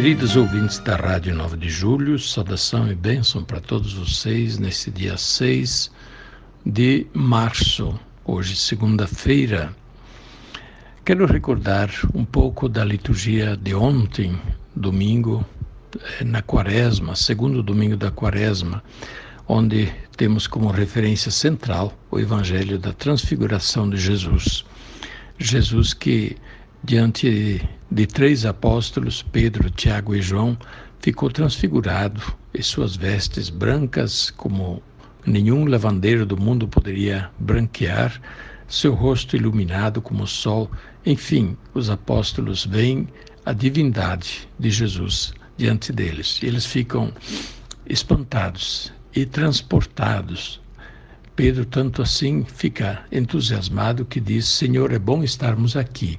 Queridos ouvintes da Rádio 9 de Julho, saudação e bênção para todos vocês nesse dia 6 de março, hoje segunda-feira. Quero recordar um pouco da liturgia de ontem, domingo, eh, na quaresma, segundo domingo da quaresma, onde temos como referência central o Evangelho da Transfiguração de Jesus. Jesus que, diante de três apóstolos, Pedro, Tiago e João, ficou transfigurado e suas vestes brancas como nenhum lavandeiro do mundo poderia branquear, seu rosto iluminado como o sol. Enfim, os apóstolos veem a divindade de Jesus diante deles. Eles ficam espantados e transportados. Pedro, tanto assim, fica entusiasmado que diz: Senhor, é bom estarmos aqui.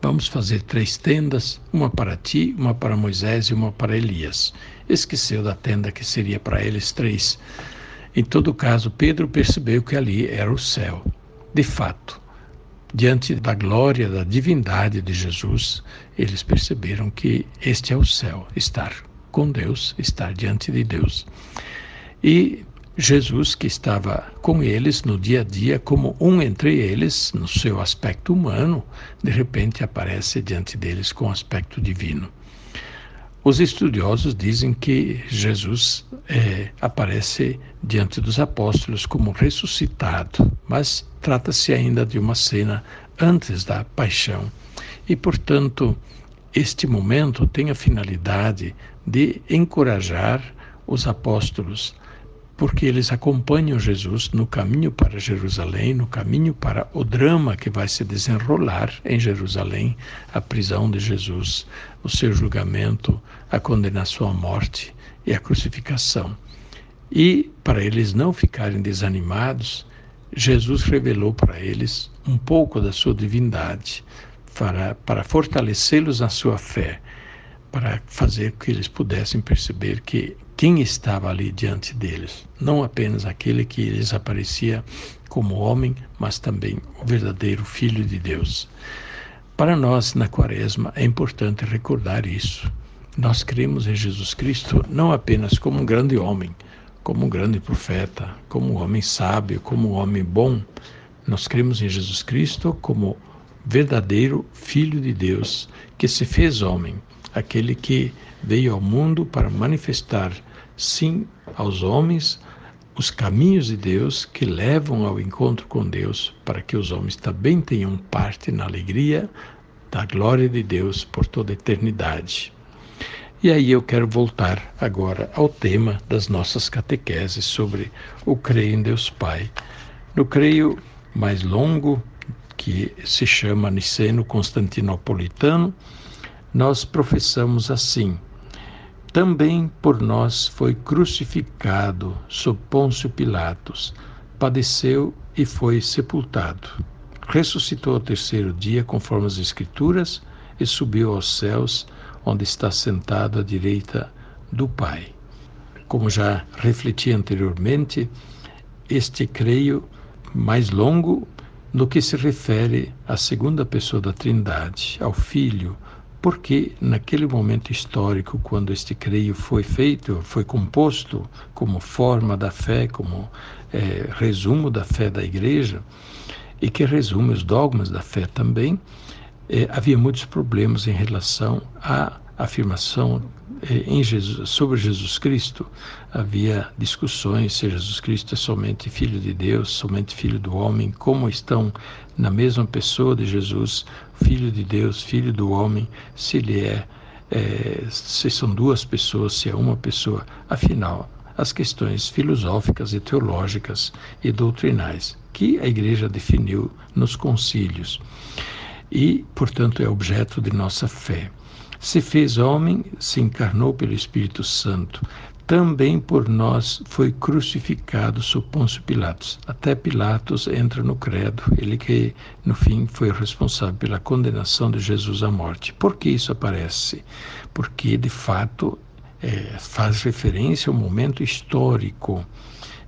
Vamos fazer três tendas, uma para ti, uma para Moisés e uma para Elias. Esqueceu da tenda que seria para eles três. Em todo caso, Pedro percebeu que ali era o céu. De fato, diante da glória, da divindade de Jesus, eles perceberam que este é o céu, estar com Deus, estar diante de Deus. E Jesus, que estava com eles no dia a dia, como um entre eles, no seu aspecto humano, de repente aparece diante deles com aspecto divino. Os estudiosos dizem que Jesus é, aparece diante dos apóstolos como ressuscitado, mas trata-se ainda de uma cena antes da paixão. E, portanto, este momento tem a finalidade de encorajar os apóstolos porque eles acompanham Jesus no caminho para Jerusalém, no caminho para o drama que vai se desenrolar em Jerusalém, a prisão de Jesus, o seu julgamento, a condenação à morte e a crucificação. E para eles não ficarem desanimados, Jesus revelou para eles um pouco da sua divindade, para, para fortalecê-los na sua fé, para fazer que eles pudessem perceber que quem estava ali diante deles, não apenas aquele que lhes aparecia como homem, mas também o verdadeiro Filho de Deus. Para nós, na Quaresma, é importante recordar isso. Nós cremos em Jesus Cristo não apenas como um grande homem, como um grande profeta, como um homem sábio, como um homem bom. Nós cremos em Jesus Cristo como verdadeiro Filho de Deus, que se fez homem, aquele que veio ao mundo para manifestar sim aos homens os caminhos de Deus que levam ao encontro com Deus, para que os homens também tenham parte na alegria da glória de Deus por toda a eternidade. E aí eu quero voltar agora ao tema das nossas catequeses sobre o creio em Deus Pai. No creio mais longo, que se chama Niceno Constantinopolitano, nós professamos assim: também por nós foi crucificado sob Pôncio Pilatos, padeceu e foi sepultado. Ressuscitou ao terceiro dia, conforme as Escrituras, e subiu aos céus, onde está sentado à direita do Pai. Como já refleti anteriormente, este creio mais longo no que se refere à segunda pessoa da Trindade, ao Filho, porque naquele momento histórico, quando este creio foi feito, foi composto como forma da fé, como é, resumo da fé da Igreja, e que resume os dogmas da fé também, é, havia muitos problemas em relação à afirmação é, Jesus, sobre Jesus Cristo. Havia discussões se Jesus Cristo é somente Filho de Deus, somente Filho do homem, como estão na mesma pessoa de Jesus, Filho de Deus, Filho do homem, se ele é, é se são duas pessoas, se é uma pessoa. Afinal, as questões filosóficas e teológicas e doutrinais que a Igreja definiu nos concílios. e, portanto, é objeto de nossa fé. Se fez homem, se encarnou pelo Espírito Santo, também por nós foi crucificado sob Pôncio Pilatos. Até Pilatos entra no credo, ele que no fim foi responsável pela condenação de Jesus à morte. Por que isso aparece? Porque de fato é, faz referência ao momento histórico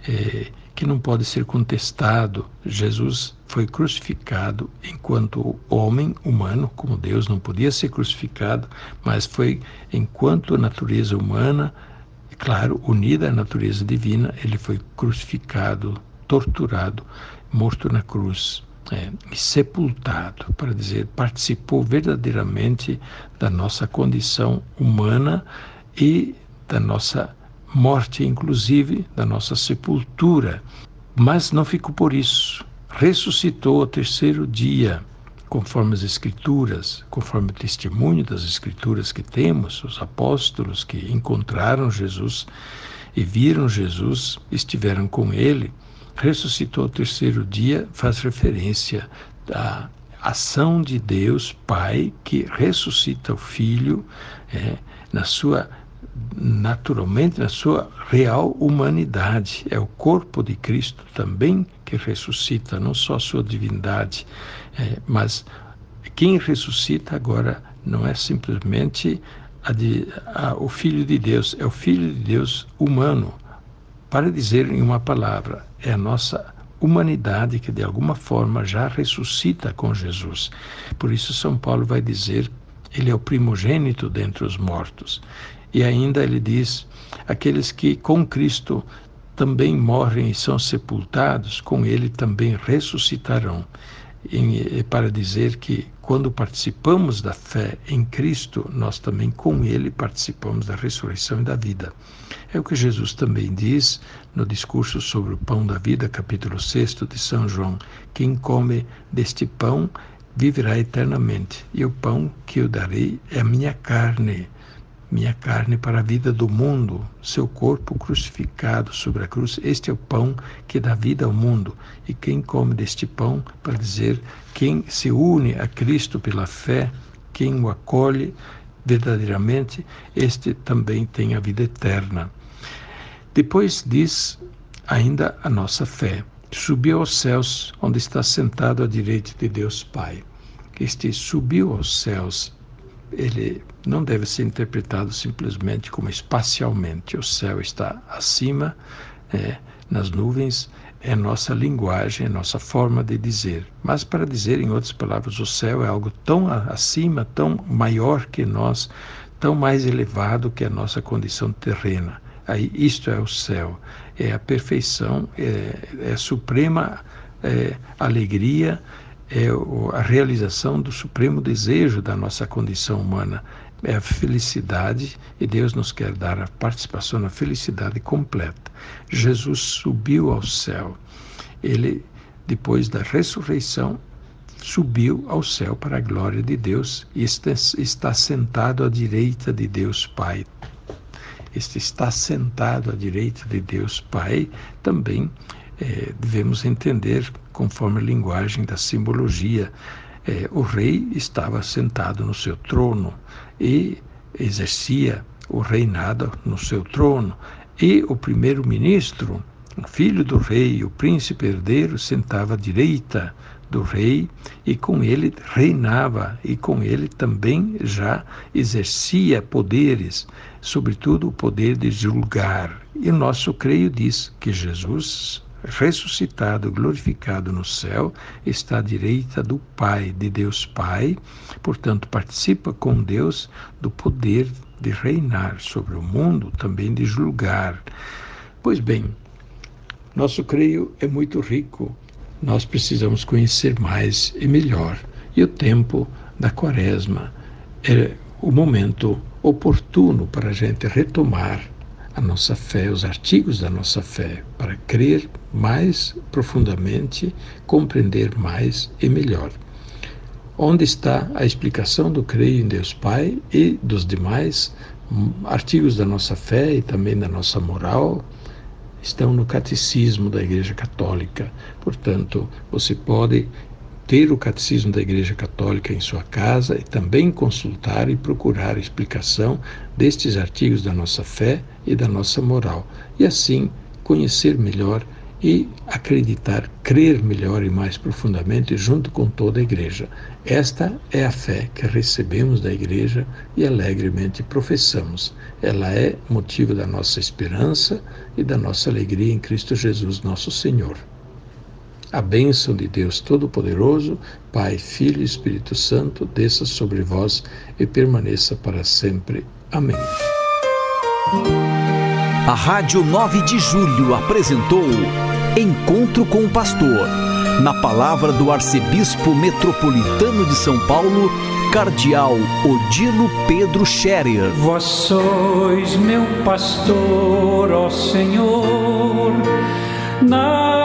é, que não pode ser contestado. Jesus foi crucificado enquanto homem humano, como Deus não podia ser crucificado, mas foi enquanto natureza humana claro, unida à natureza divina, ele foi crucificado, torturado, morto na cruz. É, e sepultado, para dizer, participou verdadeiramente da nossa condição humana e da nossa morte, inclusive da nossa sepultura. Mas não ficou por isso. Ressuscitou ao terceiro dia conforme as Escrituras, conforme o testemunho das Escrituras que temos, os apóstolos que encontraram Jesus e viram Jesus, estiveram com ele, ressuscitou ao terceiro dia, faz referência à ação de Deus Pai que ressuscita o Filho é, na sua naturalmente na sua real humanidade. É o corpo de Cristo também que ressuscita, não só a sua divindade, é, mas quem ressuscita agora não é simplesmente a de, a, o Filho de Deus, é o Filho de Deus humano. Para dizer em uma palavra, é a nossa humanidade que de alguma forma já ressuscita com Jesus. Por isso, São Paulo vai dizer ele é o primogênito dentre os mortos. E ainda ele diz: aqueles que com Cristo também morrem e são sepultados, com ele também ressuscitarão. E, para dizer que quando participamos da fé em Cristo, nós também com ele participamos da ressurreição e da vida. É o que Jesus também diz no discurso sobre o pão da vida, capítulo 6 de São João: quem come deste pão viverá eternamente, e o pão que eu darei é a minha carne minha carne para a vida do mundo, seu corpo crucificado sobre a cruz. Este é o pão que dá vida ao mundo. E quem come deste pão, para dizer, quem se une a Cristo pela fé, quem o acolhe verdadeiramente, este também tem a vida eterna. Depois diz ainda a nossa fé. Subiu aos céus, onde está sentado à direita de Deus Pai. Este subiu aos céus ele não deve ser interpretado simplesmente como espacialmente. O céu está acima, é, nas nuvens, é nossa linguagem, é nossa forma de dizer. Mas, para dizer, em outras palavras, o céu é algo tão acima, tão maior que nós, tão mais elevado que a nossa condição terrena. Aí, isto é o céu, é a perfeição, é, é a suprema é, alegria é a realização do supremo desejo da nossa condição humana, é a felicidade e Deus nos quer dar a participação na felicidade completa. Jesus subiu ao céu. Ele, depois da ressurreição, subiu ao céu para a glória de Deus e está sentado à direita de Deus Pai. Este está sentado à direita de Deus Pai também é, devemos entender conforme a linguagem da simbologia. É, o rei estava sentado no seu trono e exercia o reinado no seu trono, e o primeiro-ministro, o filho do rei, o príncipe herdeiro, sentava à direita do rei e com ele reinava e com ele também já exercia poderes, sobretudo o poder de julgar. E o nosso creio diz que Jesus ressuscitado, glorificado no céu, está à direita do Pai, de Deus Pai, portanto, participa com Deus do poder de reinar sobre o mundo, também de julgar. Pois bem, nosso creio é muito rico, nós precisamos conhecer mais e melhor, e o tempo da Quaresma é o momento oportuno para a gente retomar a nossa fé, os artigos da nossa fé, para crer mais profundamente, compreender mais e melhor. Onde está a explicação do creio em Deus Pai e dos demais artigos da nossa fé e também da nossa moral? Estão no catecismo da Igreja Católica. Portanto, você pode ter o catecismo da Igreja Católica em sua casa e também consultar e procurar explicação destes artigos da nossa fé e da nossa moral, e assim conhecer melhor e acreditar, crer melhor e mais profundamente junto com toda a Igreja. Esta é a fé que recebemos da Igreja e alegremente professamos. Ela é motivo da nossa esperança e da nossa alegria em Cristo Jesus, nosso Senhor. A bênção de Deus Todo-Poderoso, Pai, Filho e Espírito Santo, desça sobre vós e permaneça para sempre. Amém. A Rádio 9 de Julho apresentou Encontro com o Pastor, na palavra do Arcebispo Metropolitano de São Paulo, Cardeal Odilo Pedro Scherer. Vós sois meu pastor, ó Senhor, faltará